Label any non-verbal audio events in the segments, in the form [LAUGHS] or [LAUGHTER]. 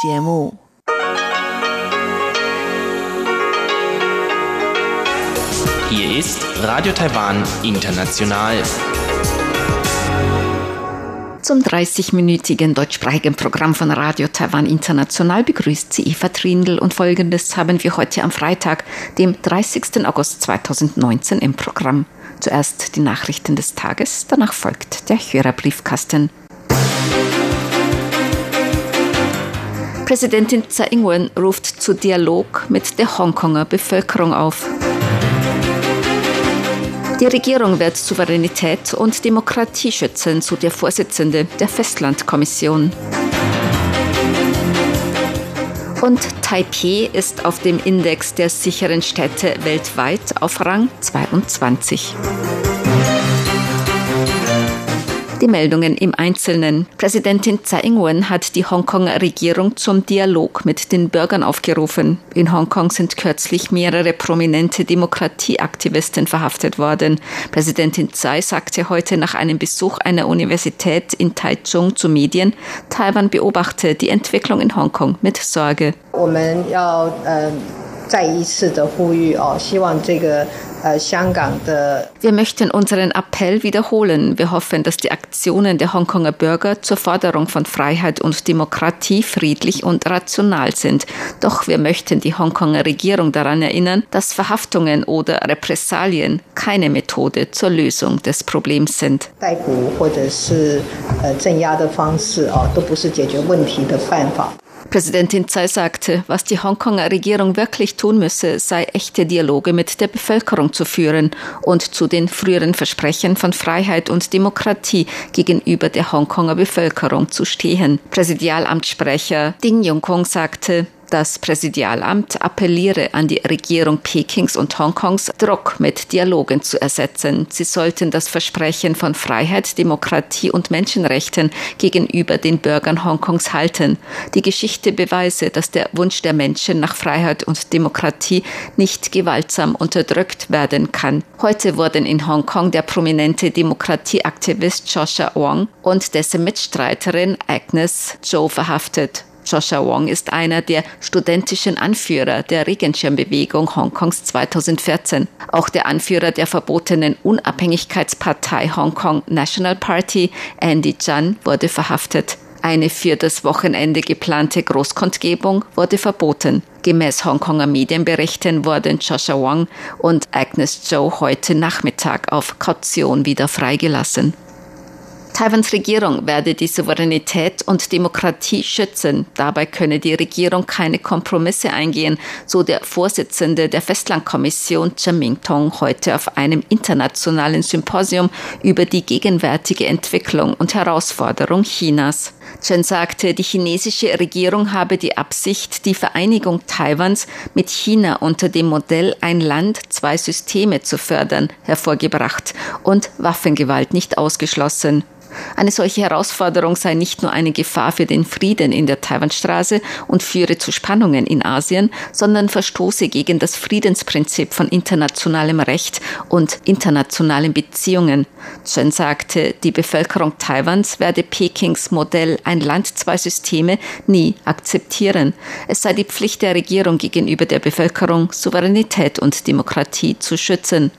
节目。Hier ist Radio Taiwan International. Zum 30-minütigen deutschsprachigen Programm von Radio Taiwan International begrüßt sie Eva Trindl und folgendes haben wir heute am Freitag, dem 30. August 2019 im Programm. Zuerst die Nachrichten des Tages, danach folgt der Hörerbriefkasten. Präsidentin Tsai Ing-wen ruft zu Dialog mit der Hongkonger Bevölkerung auf. Die Regierung wird Souveränität und Demokratie schützen, so der Vorsitzende der Festlandkommission. Und Taipei ist auf dem Index der sicheren Städte weltweit auf Rang 22. Die Meldungen im Einzelnen. Präsidentin Tsai Ing-wen hat die Hongkonger Regierung zum Dialog mit den Bürgern aufgerufen. In Hongkong sind kürzlich mehrere prominente Demokratieaktivisten verhaftet worden. Präsidentin Tsai sagte heute nach einem Besuch einer Universität in Taichung zu Medien, Taiwan beobachte die Entwicklung in Hongkong mit Sorge. 我们要呃再一次的呼吁哦，希望这个 wir möchten unseren Appell wiederholen. Wir hoffen, dass die Aktionen der Hongkonger Bürger zur Forderung von Freiheit und Demokratie friedlich und rational sind. Doch wir möchten die Hongkonger Regierung daran erinnern, dass Verhaftungen oder Repressalien keine Methode zur Lösung des Problems sind. 逮捕或者是呃镇压的方式哦，都不是解决问题的办法。 Präsidentin Tsai sagte, was die Hongkonger Regierung wirklich tun müsse, sei echte Dialoge mit der Bevölkerung zu führen und zu den früheren Versprechen von Freiheit und Demokratie gegenüber der Hongkonger Bevölkerung zu stehen. Präsidialamtssprecher Ding Yongkong sagte, das Präsidialamt appelliere an die Regierung Pekings und Hongkongs, Druck mit Dialogen zu ersetzen. Sie sollten das Versprechen von Freiheit, Demokratie und Menschenrechten gegenüber den Bürgern Hongkongs halten. Die Geschichte beweise, dass der Wunsch der Menschen nach Freiheit und Demokratie nicht gewaltsam unterdrückt werden kann. Heute wurden in Hongkong der prominente Demokratieaktivist Joshua Wong und dessen Mitstreiterin Agnes Zhou verhaftet. Joshua Wong ist einer der studentischen Anführer der Regenschirmbewegung Hongkongs 2014. Auch der Anführer der verbotenen Unabhängigkeitspartei Hongkong National Party, Andy Chan, wurde verhaftet. Eine für das Wochenende geplante Großkundgebung wurde verboten. Gemäß Hongkonger Medienberichten wurden Joshua Wong und Agnes Zhou heute Nachmittag auf Kaution wieder freigelassen. Taiwans Regierung werde die Souveränität und Demokratie schützen. Dabei könne die Regierung keine Kompromisse eingehen, so der Vorsitzende der Festlandkommission Chen Mingtong heute auf einem internationalen Symposium über die gegenwärtige Entwicklung und Herausforderung Chinas. Chen sagte, die chinesische Regierung habe die Absicht, die Vereinigung Taiwans mit China unter dem Modell ein Land, zwei Systeme zu fördern, hervorgebracht und Waffengewalt nicht ausgeschlossen. Eine solche Herausforderung sei nicht nur eine Gefahr für den Frieden in der Taiwanstraße und führe zu Spannungen in Asien, sondern verstoße gegen das Friedensprinzip von internationalem Recht und internationalen Beziehungen. Chen sagte, die Bevölkerung Taiwans werde Pekings Modell ein Land, zwei Systeme nie akzeptieren. Es sei die Pflicht der Regierung gegenüber der Bevölkerung, Souveränität und Demokratie zu schützen.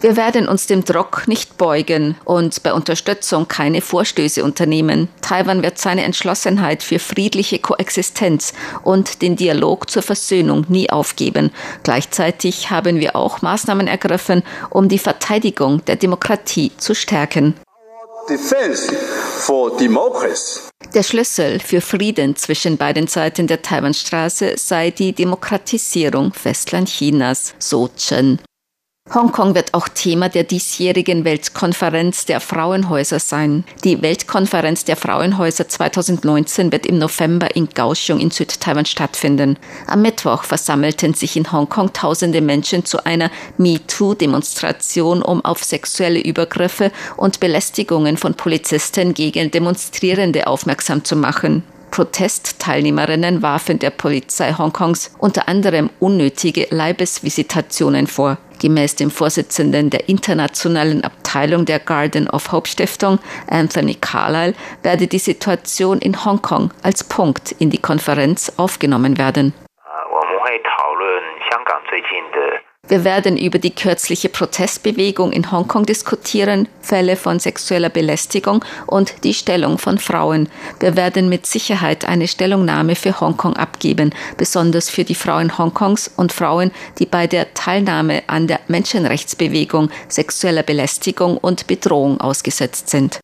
Wir werden uns dem Druck nicht beugen und bei Unterstützung keine Vorstöße unternehmen. Taiwan wird seine Entschlossenheit für friedliche Koexistenz und den Dialog zur Versöhnung nie aufgeben. Gleichzeitig haben wir auch Maßnahmen ergriffen, um die Verteidigung der Demokratie zu stärken. Der Schlüssel für Frieden zwischen beiden Seiten der Taiwanstraße sei die Demokratisierung Festlandchinas, so Chen. Hongkong wird auch Thema der diesjährigen Weltkonferenz der Frauenhäuser sein. Die Weltkonferenz der Frauenhäuser 2019 wird im November in Kaohsiung in Südtaiwan stattfinden. Am Mittwoch versammelten sich in Hongkong tausende Menschen zu einer MeToo-Demonstration, um auf sexuelle Übergriffe und Belästigungen von Polizisten gegen Demonstrierende aufmerksam zu machen. Protestteilnehmerinnen warfen der Polizei Hongkongs unter anderem unnötige Leibesvisitationen vor. Gemäß dem Vorsitzenden der internationalen Abteilung der Garden of Hope Stiftung, Anthony Carlyle, werde die Situation in Hongkong als Punkt in die Konferenz aufgenommen werden. Wir werden über die kürzliche Protestbewegung in Hongkong diskutieren, Fälle von sexueller Belästigung und die Stellung von Frauen. Wir werden mit Sicherheit eine Stellungnahme für Hongkong abgeben, besonders für die Frauen Hongkongs und Frauen, die bei der Teilnahme an der Menschenrechtsbewegung sexueller Belästigung und Bedrohung ausgesetzt sind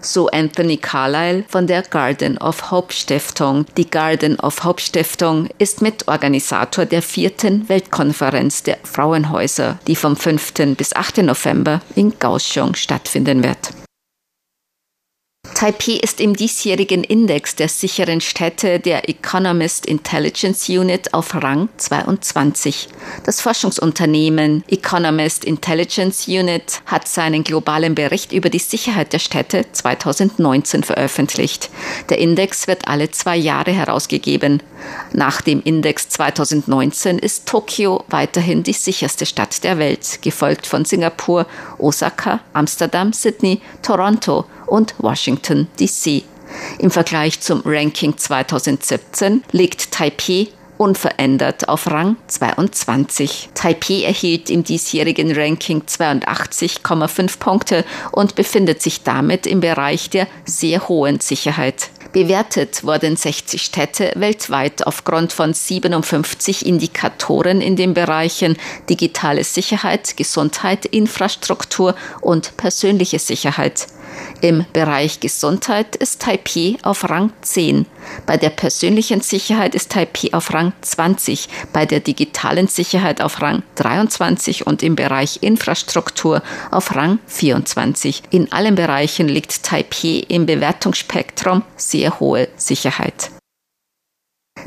so Anthony Carlyle von der Garden of Hope Stiftung. Die Garden of Hope Stiftung ist Mitorganisator der vierten Weltkonferenz der Frauenhäuser, die vom 5. bis 8. November in Kaohsiung stattfinden wird. Taipei ist im diesjährigen Index der sicheren Städte der Economist Intelligence Unit auf Rang 22. Das Forschungsunternehmen Economist Intelligence Unit hat seinen globalen Bericht über die Sicherheit der Städte 2019 veröffentlicht. Der Index wird alle zwei Jahre herausgegeben. Nach dem Index 2019 ist Tokio weiterhin die sicherste Stadt der Welt, gefolgt von Singapur, Osaka, Amsterdam, Sydney, Toronto und Washington, D.C. Im Vergleich zum Ranking 2017 liegt Taipei unverändert auf Rang 22. Taipei erhielt im diesjährigen Ranking 82,5 Punkte und befindet sich damit im Bereich der sehr hohen Sicherheit. Bewertet wurden 60 Städte weltweit aufgrund von 57 Indikatoren in den Bereichen digitale Sicherheit, Gesundheit, Infrastruktur und persönliche Sicherheit. Im Bereich Gesundheit ist Taipei auf Rang 10. Bei der persönlichen Sicherheit ist Taipei auf Rang 20, bei der digitalen Sicherheit auf Rang 23 und im Bereich Infrastruktur auf Rang 24. In allen Bereichen liegt Taipei im Bewertungsspektrum sehr hohe Sicherheit.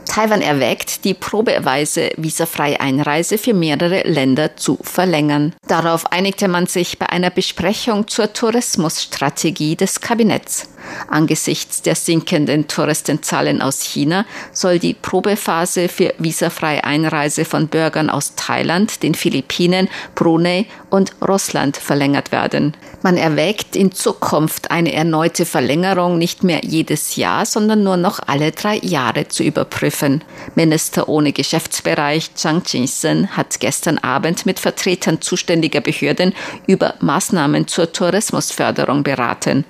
Taiwan erwägt, die probeweise visafreie Einreise für mehrere Länder zu verlängern. Darauf einigte man sich bei einer Besprechung zur Tourismusstrategie des Kabinetts. Angesichts der sinkenden Touristenzahlen aus China soll die Probephase für visafreie Einreise von Bürgern aus Thailand, den Philippinen, Brunei und Russland verlängert werden. Man erwägt in Zukunft eine erneute Verlängerung nicht mehr jedes Jahr, sondern nur noch alle drei Jahre zu überprüfen. Minister ohne Geschäftsbereich Zhang Jinsen hat gestern Abend mit Vertretern zuständiger Behörden über Maßnahmen zur Tourismusförderung beraten.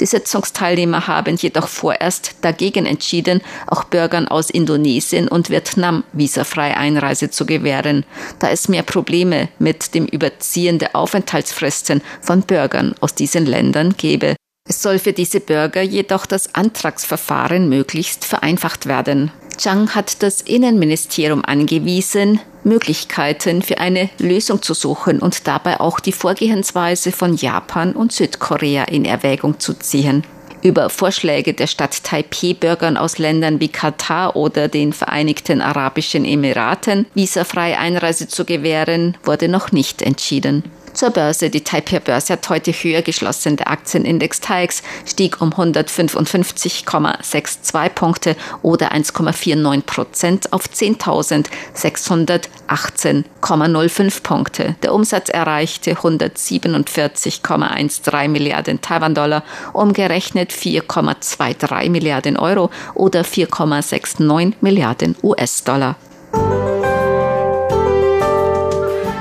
Die Sitzungsteilnehmer haben jedoch vorerst dagegen entschieden, auch Bürgern aus Indonesien und Vietnam visafreie Einreise zu gewähren, da es mehr Probleme mit dem Überziehen der Aufenthaltsfristen von Bürgern aus diesen Ländern gebe. Es soll für diese Bürger jedoch das Antragsverfahren möglichst vereinfacht werden. Zhang hat das Innenministerium angewiesen, Möglichkeiten für eine Lösung zu suchen und dabei auch die Vorgehensweise von Japan und Südkorea in Erwägung zu ziehen. Über Vorschläge der Stadt Taipei Bürgern aus Ländern wie Katar oder den Vereinigten Arabischen Emiraten visafreie Einreise zu gewähren, wurde noch nicht entschieden. Zur Börse. Die Taipei-Börse hat heute höher geschlossen. Der Aktienindex TAIX stieg um 155,62 Punkte oder 1,49 Prozent auf 10.618,05 Punkte. Der Umsatz erreichte 147,13 Milliarden Taiwan-Dollar, umgerechnet 4,23 Milliarden Euro oder 4,69 Milliarden US-Dollar.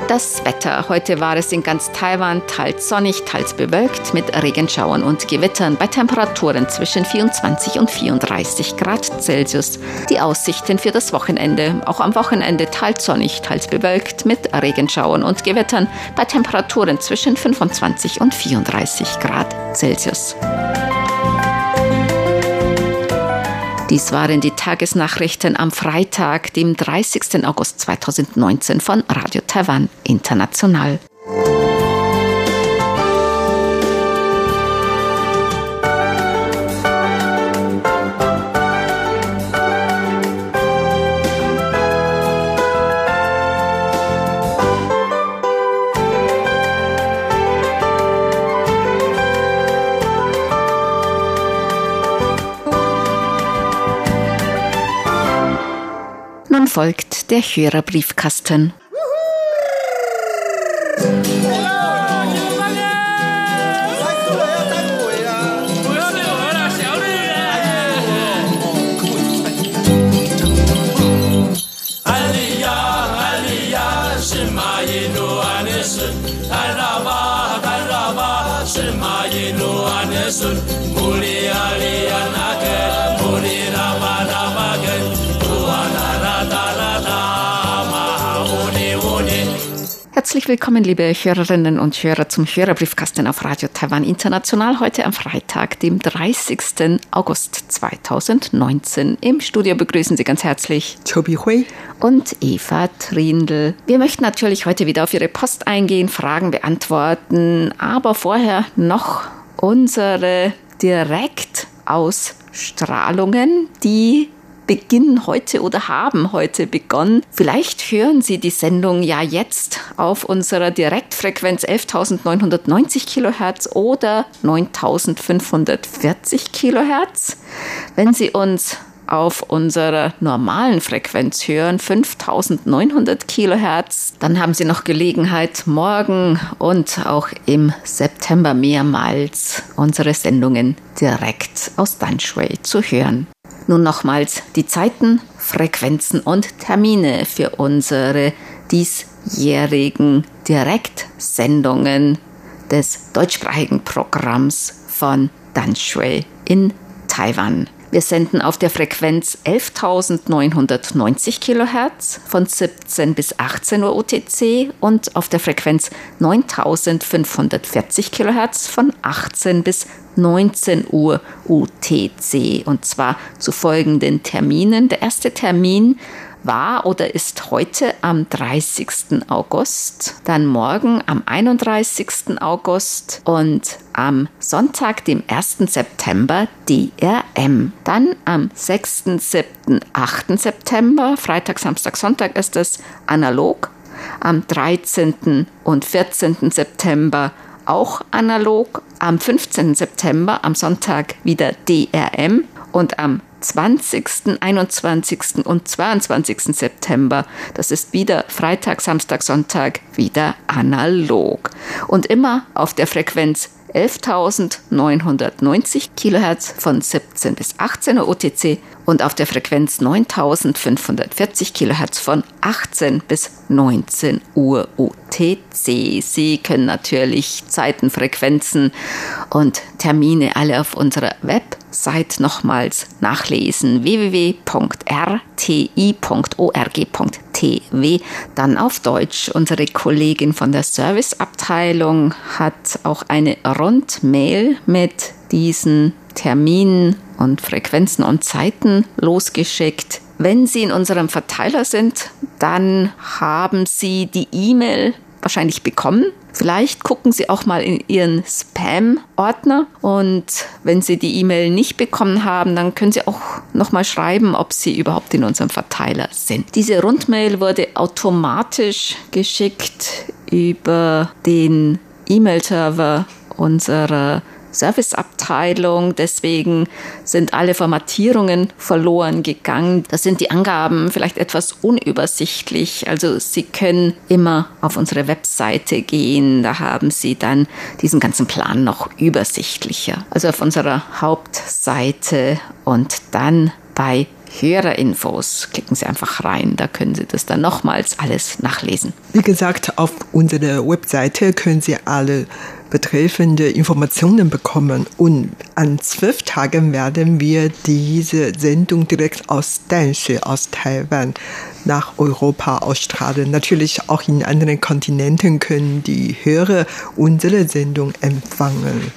Das Wetter. Heute war es in ganz Taiwan teils sonnig, teils bewölkt mit Regenschauern und Gewittern bei Temperaturen zwischen 24 und 34 Grad Celsius. Die Aussichten für das Wochenende. Auch am Wochenende teils sonnig, teils bewölkt mit Regenschauern und Gewittern bei Temperaturen zwischen 25 und 34 Grad Celsius. Dies waren die Tagesnachrichten am Freitag, dem 30. August 2019 von Radio Taiwan International. Folgt der Hörerbriefkasten. Herzlich willkommen, liebe Hörerinnen und Hörer, zum Hörerbriefkasten auf Radio Taiwan International. Heute am Freitag, dem 30. August 2019. Im Studio begrüßen Sie ganz herzlich Chobi Hui und Eva Trindl. Wir möchten natürlich heute wieder auf Ihre Post eingehen, Fragen beantworten, aber vorher noch unsere Direktausstrahlungen, die beginnen heute oder haben heute begonnen. Vielleicht hören Sie die Sendung ja jetzt auf unserer Direktfrequenz 11.990 Kilohertz oder 9.540 Kilohertz. Wenn Sie uns auf unserer normalen Frequenz hören, 5900 Kilohertz, dann haben Sie noch Gelegenheit, morgen und auch im September mehrmals unsere Sendungen direkt aus Danshui zu hören. Nun nochmals die Zeiten, Frequenzen und Termine für unsere diesjährigen Direktsendungen des deutschsprachigen Programms von Danshui in Taiwan. Wir senden auf der Frequenz 11.990 kHz von 17 bis 18 Uhr UTC und auf der Frequenz 9.540 kHz von 18 bis 19 Uhr UTC und zwar zu folgenden Terminen. Der erste Termin war oder ist heute am 30. August, dann morgen am 31. August und am Sonntag, dem 1. September, DRM. Dann am 6., 7., 8. September, Freitag, Samstag, Sonntag ist es analog. Am 13. und 14. September auch analog. Am 15. September, am Sonntag wieder DRM und am 20., 21. und 22. September. Das ist wieder Freitag, Samstag, Sonntag wieder analog. Und immer auf der Frequenz 11.990 Kilohertz von 17 bis 18 Uhr OTC und auf der Frequenz 9.540 Kilohertz von 18 bis 19 Uhr UTC. Sie können natürlich Zeiten, Frequenzen und Termine alle auf unserer Website nochmals nachlesen www.rti.org.tw. Dann auf Deutsch. Unsere Kollegin von der Serviceabteilung hat auch eine Rundmail mit diesen Terminen und Frequenzen und Zeiten losgeschickt. Wenn Sie in unserem Verteiler sind, dann haben Sie die E-Mail wahrscheinlich bekommen. Vielleicht gucken Sie auch mal in Ihren Spam-Ordner und wenn Sie die E-Mail nicht bekommen haben, dann können Sie auch noch mal schreiben, ob Sie überhaupt in unserem Verteiler sind. Diese Rundmail wurde automatisch geschickt über den E-Mail-Server unserer Serviceabteilung. Deswegen sind alle Formatierungen verloren gegangen. Da sind die Angaben vielleicht etwas unübersichtlich. Also Sie können immer auf unsere Webseite gehen. Da haben Sie dann diesen ganzen Plan noch übersichtlicher. Also auf unserer Hauptseite und dann bei Hörerinfos. Klicken Sie einfach rein, da können Sie das dann nochmals alles nachlesen. Wie gesagt, auf unserer Webseite können Sie alle betreffende Informationen bekommen. Und an zwölf Tagen werden wir diese Sendung direkt aus Danshui, aus Taiwan, nach Europa ausstrahlen. Natürlich auch in anderen Kontinenten können die Hörer unsere Sendung empfangen.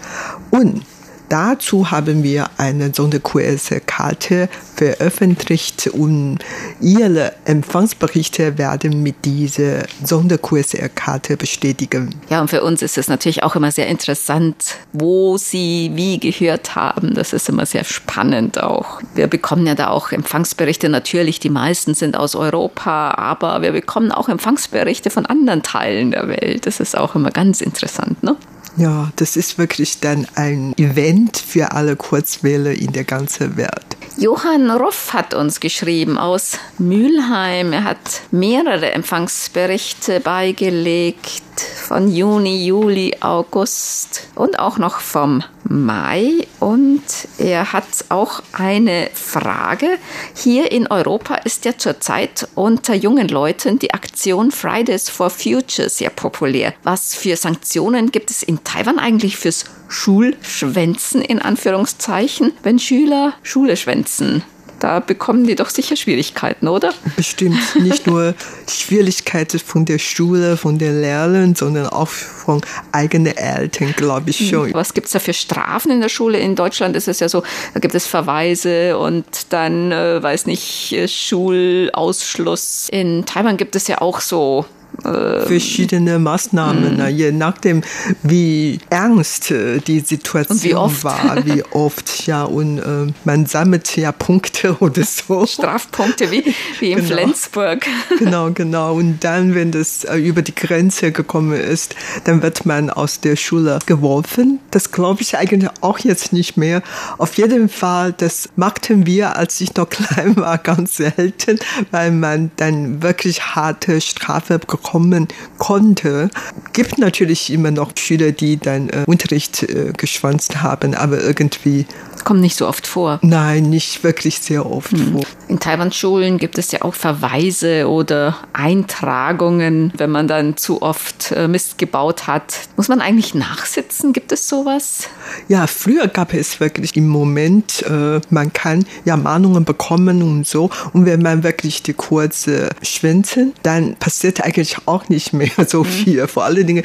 Und Dazu haben wir eine Sonder-QS-Karte veröffentlicht und Ihre Empfangsberichte werden mit dieser Sonder-QS-Karte bestätigen. Ja, und für uns ist es natürlich auch immer sehr interessant, wo Sie wie gehört haben. Das ist immer sehr spannend auch. Wir bekommen ja da auch Empfangsberichte. Natürlich, die meisten sind aus Europa, aber wir bekommen auch Empfangsberichte von anderen Teilen der Welt. Das ist auch immer ganz interessant, ne? Ja, das ist wirklich dann ein Event für alle Kurzwähler in der ganzen Welt. Johann Ruff hat uns geschrieben aus Mülheim. Er hat mehrere Empfangsberichte beigelegt von Juni, Juli, August und auch noch vom Mai. Und er hat auch eine Frage. Hier in Europa ist ja zurzeit unter jungen Leuten die Aktion Fridays for Future sehr populär. Was für Sanktionen gibt es in Taiwan eigentlich fürs Schulschwänzen in Anführungszeichen, wenn Schüler Schule schwänzen? Da bekommen die doch sicher Schwierigkeiten, oder? Bestimmt nicht nur Schwierigkeiten von der Schule, von den Lehrern, sondern auch von eigenen Eltern, glaube ich schon. Was gibt es da für Strafen in der Schule? In Deutschland ist es ja so, da gibt es Verweise und dann, äh, weiß nicht, Schulausschluss. In Taiwan gibt es ja auch so verschiedene Maßnahmen, mhm. je nachdem, wie ernst äh, die Situation wie war, wie oft, ja, und äh, man sammelt ja Punkte [LAUGHS] oder so. Strafpunkte wie, wie in genau. Flensburg. Genau, genau. Und dann, wenn das äh, über die Grenze gekommen ist, dann wird man aus der Schule geworfen. Das glaube ich eigentlich auch jetzt nicht mehr. Auf jeden Fall, das machten wir, als ich noch [LAUGHS] klein war, ganz selten, weil man dann wirklich harte Strafe bekommen kommen konnte. Gibt natürlich immer noch Schüler, die dann äh, Unterricht äh, geschwanzt haben, aber irgendwie kommt nicht so oft vor. Nein, nicht wirklich sehr oft hm. vor. In Taiwan-Schulen gibt es ja auch Verweise oder Eintragungen, wenn man dann zu oft äh, Mist gebaut hat. Muss man eigentlich nachsitzen? Gibt es sowas? Ja, früher gab es wirklich im Moment, äh, man kann ja Mahnungen bekommen und so. Und wenn man wirklich die Kurse schwänzen, dann passiert eigentlich auch nicht mehr [LAUGHS] so mhm. viel. Vor allen Dingen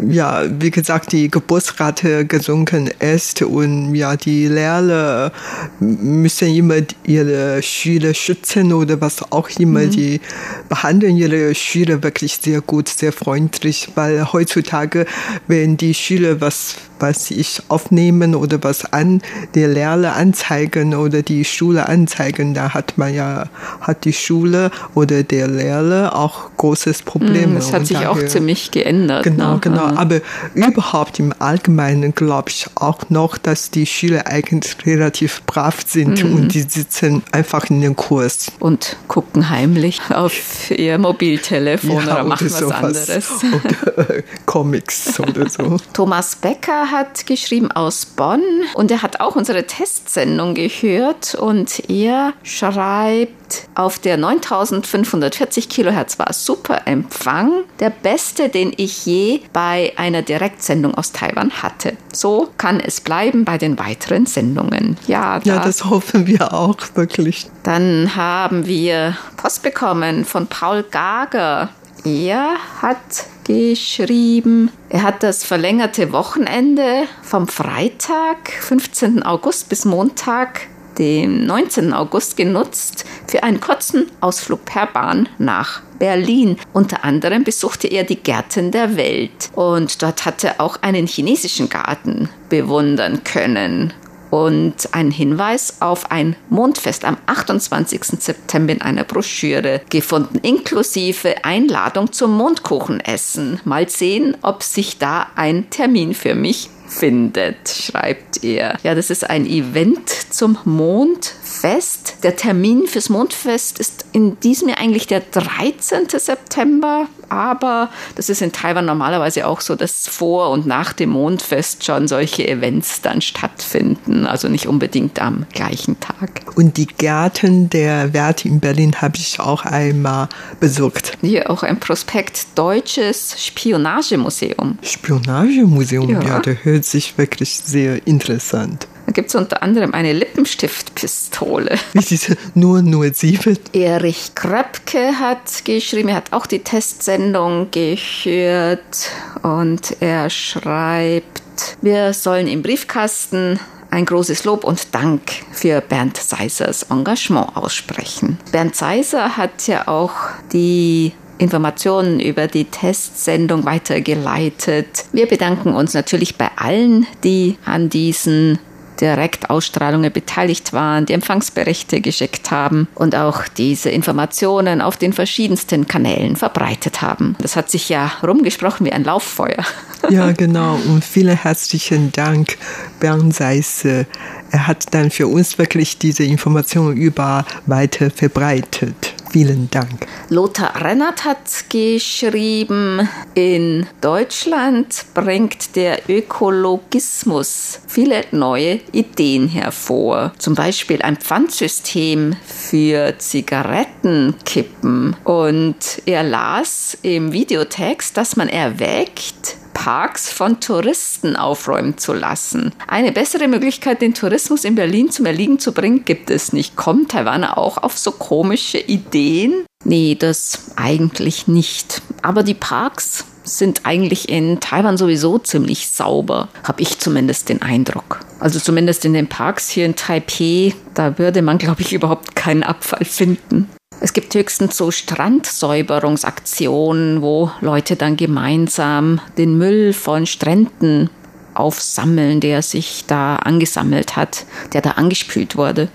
ja, wie gesagt, die Geburtsrate gesunken ist und ja, die Lehrer müssen immer ihre Schüler schützen oder was auch immer. Mhm. Die behandeln ihre Schüler wirklich sehr gut, sehr freundlich, weil heutzutage, wenn die Schüler was was ich aufnehmen oder was an der Lehrer anzeigen oder die Schule anzeigen, da hat man ja, hat die Schule oder der Lehrer auch großes Problem. Das hat sich daher, auch ziemlich geändert. Genau, ne? genau. Aber überhaupt im Allgemeinen glaube ich auch noch, dass die Schüler eigentlich relativ brav sind mhm. und die sitzen einfach in den Kurs. Und gucken heimlich auf ihr Mobiltelefon ja, oder machen was anderes. Oder Comics oder so. Thomas Becker hat geschrieben aus Bonn und er hat auch unsere Testsendung gehört und er schreibt, auf der 9540 Kilohertz war super Empfang, der beste, den ich je bei einer Direktsendung aus Taiwan hatte. So kann es bleiben bei den weiteren Sendungen. Ja, da. ja das hoffen wir auch wirklich. Dann haben wir Post bekommen von Paul Gager. Er hat geschrieben, er hat das verlängerte Wochenende vom Freitag, 15. August bis Montag, dem 19. August genutzt für einen kurzen Ausflug per Bahn nach Berlin. Unter anderem besuchte er die Gärten der Welt und dort hatte er auch einen chinesischen Garten bewundern können und ein Hinweis auf ein Mondfest am 28. September in einer Broschüre gefunden, inklusive Einladung zum Mondkuchenessen. Mal sehen, ob sich da ein Termin für mich findet, schreibt er. Ja, das ist ein Event zum Mondfest. Der Termin fürs Mondfest ist in diesem Jahr eigentlich der 13. September aber das ist in Taiwan normalerweise auch so, dass vor und nach dem Mondfest schon solche Events dann stattfinden, also nicht unbedingt am gleichen Tag. Und die Gärten der Werte in Berlin habe ich auch einmal besucht. Hier auch ein Prospekt Deutsches Spionagemuseum. Spionagemuseum, ja, ja der hört sich wirklich sehr interessant. Da gibt es unter anderem eine Lippenstiftpistole. [LAUGHS] Wie diese nur 07. Erich Kröpke hat geschrieben, er hat auch die Testsendung gehört und er schreibt, wir sollen im Briefkasten ein großes Lob und Dank für Bernd Seisers Engagement aussprechen. Bernd Seiser hat ja auch die Informationen über die Testsendung weitergeleitet. Wir bedanken uns natürlich bei allen, die an diesen Direktausstrahlungen beteiligt waren, die Empfangsberichte geschickt haben und auch diese Informationen auf den verschiedensten Kanälen verbreitet haben. Das hat sich ja rumgesprochen wie ein Lauffeuer. [LAUGHS] Ja, genau. Und vielen herzlichen Dank, Bernd Seisse. Er hat dann für uns wirklich diese Informationen über weiter verbreitet. Vielen Dank. Lothar Rennert hat geschrieben, in Deutschland bringt der Ökologismus viele neue Ideen hervor. Zum Beispiel ein Pfandsystem für Zigarettenkippen. Und er las im Videotext, dass man erwägt, Parks von Touristen aufräumen zu lassen. Eine bessere Möglichkeit, den Tourismus in Berlin zum Erliegen zu bringen, gibt es nicht. Kommen Taiwaner auch auf so komische Ideen? Nee, das eigentlich nicht. Aber die Parks sind eigentlich in Taiwan sowieso ziemlich sauber, habe ich zumindest den Eindruck. Also zumindest in den Parks hier in Taipei, da würde man, glaube ich, überhaupt keinen Abfall finden. Es gibt höchstens so Strandsäuberungsaktionen, wo Leute dann gemeinsam den Müll von Stränden aufsammeln, der sich da angesammelt hat, der da angespült wurde.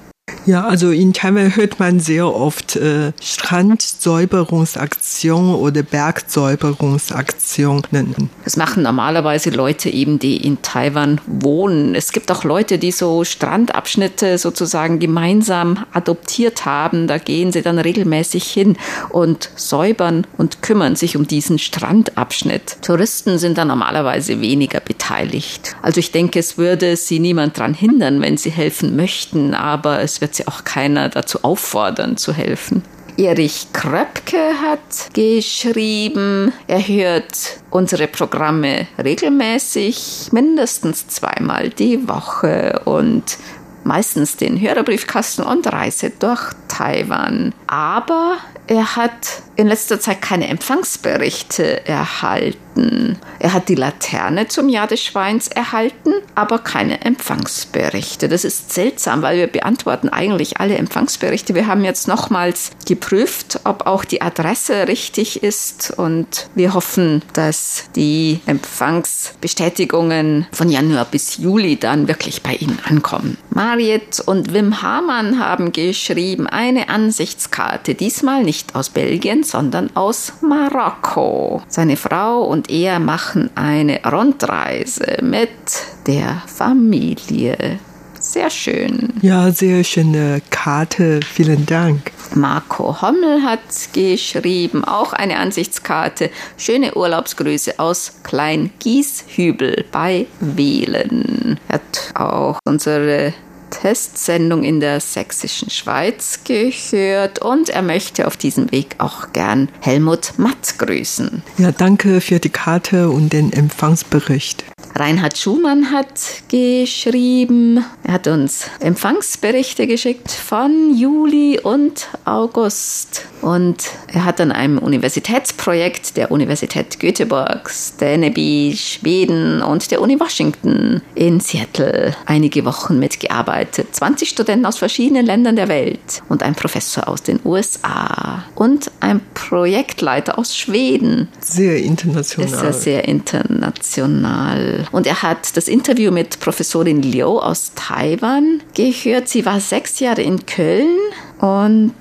Ja, also in Taiwan hört man sehr oft äh, Strandsäuberungsaktion oder Bergsäuberungsaktionen. Das machen normalerweise Leute eben, die in Taiwan wohnen. Es gibt auch Leute, die so Strandabschnitte sozusagen gemeinsam adoptiert haben. Da gehen sie dann regelmäßig hin und säubern und kümmern sich um diesen Strandabschnitt. Touristen sind da normalerweise weniger beteiligt. Also ich denke, es würde sie niemand daran hindern, wenn sie helfen möchten, aber es wird sie auch keiner dazu auffordern, zu helfen. Erich Kröpke hat geschrieben, er hört unsere Programme regelmäßig, mindestens zweimal die Woche und meistens den Hörerbriefkasten und Reise durch Taiwan. Aber er hat in letzter Zeit keine Empfangsberichte erhalten. Er hat die Laterne zum Jahr des Schweins erhalten, aber keine Empfangsberichte. Das ist seltsam, weil wir beantworten eigentlich alle Empfangsberichte. Wir haben jetzt nochmals geprüft, ob auch die Adresse richtig ist und wir hoffen, dass die Empfangsbestätigungen von Januar bis Juli dann wirklich bei Ihnen ankommen. Mariet und Wim Hamann haben geschrieben, eine Ansichtskarte, diesmal nicht aus Belgien, sondern aus Marokko. Seine Frau und er machen eine Rundreise mit der Familie. Sehr schön. Ja, sehr schöne Karte. Vielen Dank. Marco Hommel hat geschrieben, auch eine Ansichtskarte. Schöne Urlaubsgrüße aus Klein Gieshübel bei Wählen. Hat auch unsere Testsendung in der sächsischen Schweiz gehört und er möchte auf diesem Weg auch gern Helmut Matt grüßen. Ja, danke für die Karte und den Empfangsbericht. Reinhard Schumann hat geschrieben, er hat uns Empfangsberichte geschickt von Juli und August. Und er hat an einem Universitätsprojekt der Universität Göteborg, Staneby, Schweden und der Uni Washington in Seattle einige Wochen mitgearbeitet. 20 Studenten aus verschiedenen Ländern der Welt und ein Professor aus den USA und ein Projektleiter aus Schweden. Sehr international. Ist ja sehr international. Und er hat das Interview mit Professorin Liu aus Taiwan gehört. Sie war sechs Jahre in Köln und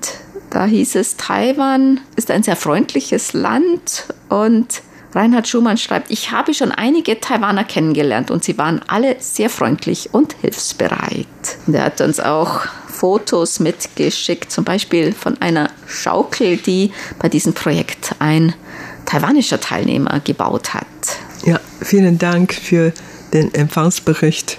da hieß es, Taiwan ist ein sehr freundliches Land und Reinhard Schumann schreibt, ich habe schon einige Taiwaner kennengelernt und sie waren alle sehr freundlich und hilfsbereit. Und er hat uns auch Fotos mitgeschickt, zum Beispiel von einer Schaukel, die bei diesem Projekt ein taiwanischer Teilnehmer gebaut hat. Ja, vielen Dank für den Empfangsbericht.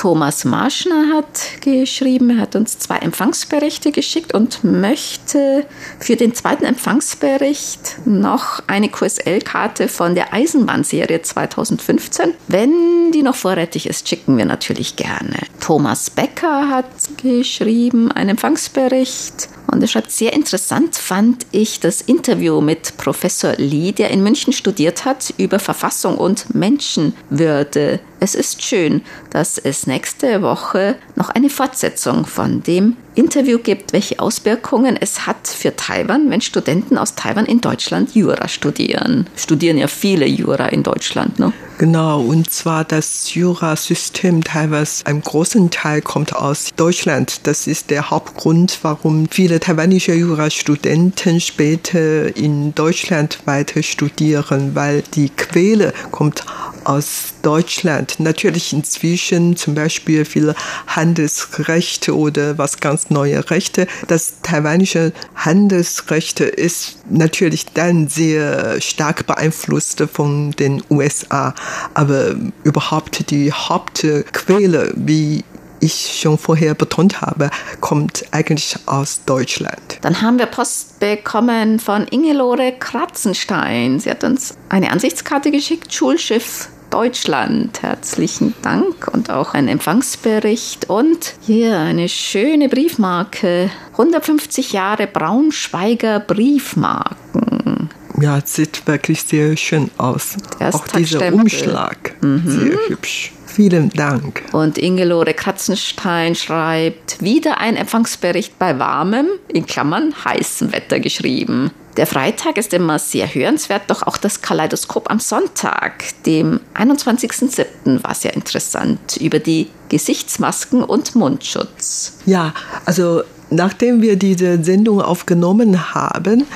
Thomas Marschner hat geschrieben, er hat uns zwei Empfangsberichte geschickt und möchte für den zweiten Empfangsbericht noch eine QSL-Karte von der Eisenbahnserie 2015. Wenn die noch vorrätig ist, schicken wir natürlich gerne. Thomas Becker hat geschrieben, einen Empfangsbericht und er schreibt, sehr interessant fand ich das Interview mit Professor Lee, der in München studiert hat, über Verfassung und Menschenwürde. Es ist schön, dass es nächste Woche noch eine Fortsetzung von dem Interview gibt, welche Auswirkungen es hat für Taiwan, wenn Studenten aus Taiwan in Deutschland Jura studieren. Studieren ja viele Jura in Deutschland, ne? Genau, und zwar das Jurasystem teilweise, ein großen Teil kommt aus Deutschland. Das ist der Hauptgrund, warum viele taiwanische Jurastudenten später in Deutschland weiter studieren, weil die Quelle kommt aus Deutschland. Natürlich inzwischen zum Beispiel viele Handelsrechte oder was ganz neue Rechte. Das taiwanische Handelsrecht ist natürlich dann sehr stark beeinflusst von den USA. Aber überhaupt die Hauptquelle, wie ich schon vorher betont habe, kommt eigentlich aus Deutschland. Dann haben wir Post bekommen von Ingelore Kratzenstein. Sie hat uns eine Ansichtskarte geschickt, Schulschiff Deutschland. Herzlichen Dank und auch ein Empfangsbericht und hier eine schöne Briefmarke. 150 Jahre Braunschweiger Briefmarken. Ja, sieht wirklich sehr schön aus. Auch dieser Umschlag, mhm. sehr hübsch. Vielen Dank. Und Ingelore Katzenstein schreibt, wieder ein Empfangsbericht bei warmem, in Klammern heißem Wetter geschrieben. Der Freitag ist immer sehr hörenswert, doch auch das Kaleidoskop am Sonntag, dem 21.07. war sehr interessant über die Gesichtsmasken und Mundschutz. Ja, also nachdem wir diese Sendung aufgenommen haben,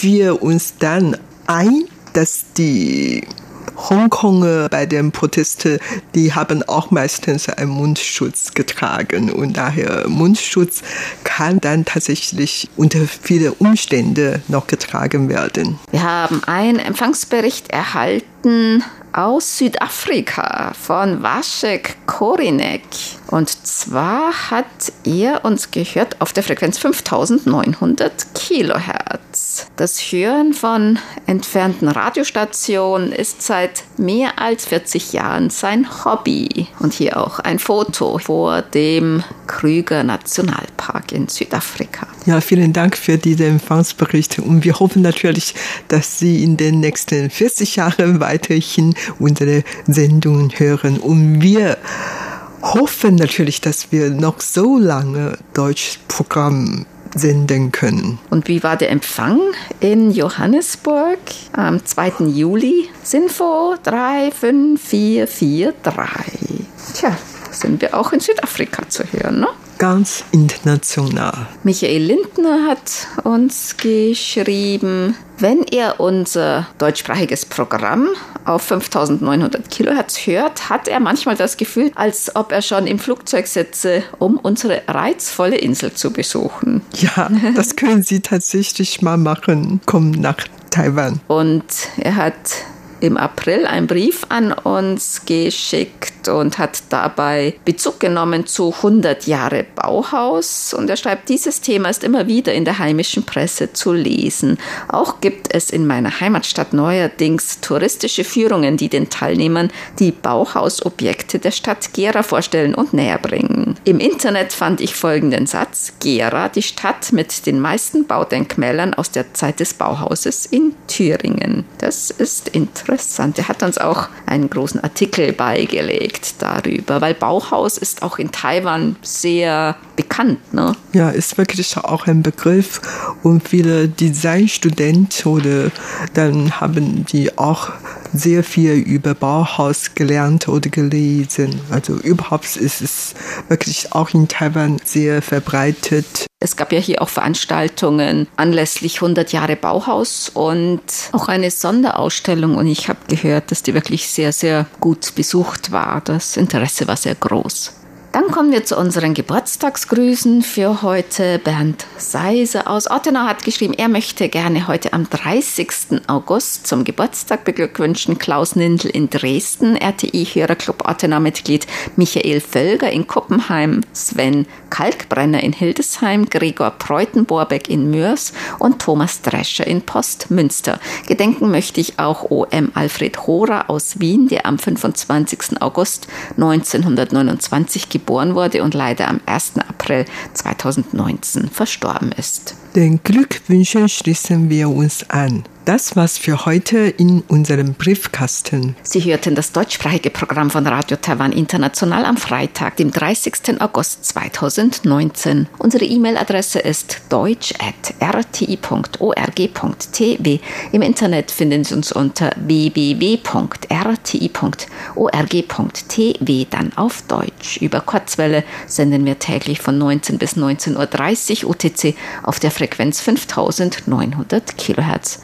wir uns dann ein, dass die Hongkonger bei den Protesten, die haben auch meistens einen Mundschutz getragen und daher Mundschutz kann dann tatsächlich unter viele Umstände noch getragen werden. Wir haben einen Empfangsbericht erhalten aus Südafrika von Waszek Korinek. Und zwar hat er uns gehört auf der Frequenz 5900 Kilohertz. Das Hören von entfernten Radiostationen ist seit mehr als 40 Jahren sein Hobby. Und hier auch ein Foto vor dem Krüger Nationalpark in Südafrika. Ja, vielen Dank für diese Empfangsberichte und wir hoffen natürlich, dass Sie in den nächsten 40 Jahren weiterhin unsere Sendungen hören und wir hoffen natürlich, dass wir noch so lange Deutschprogramm senden können. Und wie war der Empfang in Johannesburg am 2. Juli? Sinfo 35443. Tja, sind wir auch in Südafrika zu hören, ne? Ganz international. Michael Lindner hat uns geschrieben, wenn er unser deutschsprachiges Programm auf 5900 Kilohertz hört, hat er manchmal das Gefühl, als ob er schon im Flugzeug sitze, um unsere reizvolle Insel zu besuchen. Ja, das können Sie tatsächlich mal machen. Kommen nach Taiwan. Und er hat im April einen Brief an uns geschickt und hat dabei Bezug genommen zu 100 Jahre Bauhaus. Und er schreibt, dieses Thema ist immer wieder in der heimischen Presse zu lesen. Auch gibt es in meiner Heimatstadt neuerdings touristische Führungen, die den Teilnehmern die Bauhausobjekte der Stadt Gera vorstellen und näher bringen. Im Internet fand ich folgenden Satz. Gera, die Stadt mit den meisten Baudenkmälern aus der Zeit des Bauhauses in Thüringen. Das ist interessant interessant. Er hat uns auch einen großen Artikel beigelegt darüber, weil Bauhaus ist auch in Taiwan sehr bekannt. Ne? Ja, ist wirklich auch ein Begriff und viele Designstudenten oder dann haben die auch sehr viel über Bauhaus gelernt oder gelesen. Also überhaupt ist es wirklich auch in Taiwan sehr verbreitet. Es gab ja hier auch Veranstaltungen anlässlich 100 Jahre Bauhaus und auch eine Sonderausstellung. Und ich habe gehört, dass die wirklich sehr, sehr gut besucht war. Das Interesse war sehr groß. Dann kommen wir zu unseren Geburtstagsgrüßen für heute. Bernd Seise aus Ottenau hat geschrieben, er möchte gerne heute am 30. August zum Geburtstag beglückwünschen. Klaus Nindl in Dresden, RTI-Hörerclub Ottenau-Mitglied Michael Völger in Kuppenheim, Sven Kalkbrenner in Hildesheim, Gregor Preutenborbeck in Mörs und Thomas Drescher in Postmünster. Gedenken möchte ich auch OM Alfred Hora aus Wien, der am 25. August 1929 geboren geboren wurde und leider am 1. April 2019 verstorben ist. Den Glückwünschen schließen wir uns an. Das war's für heute in unserem Briefkasten. Sie hörten das deutschsprachige Programm von Radio Taiwan International am Freitag, dem 30. August 2019. Unsere E-Mail-Adresse ist deutsch.rti.org.tv. Im Internet finden Sie uns unter www.rti.org.tv, dann auf Deutsch. Über Kurzwelle senden wir täglich von 19 bis 19.30 Uhr UTC auf der Frequenz 5900 Kilohertz.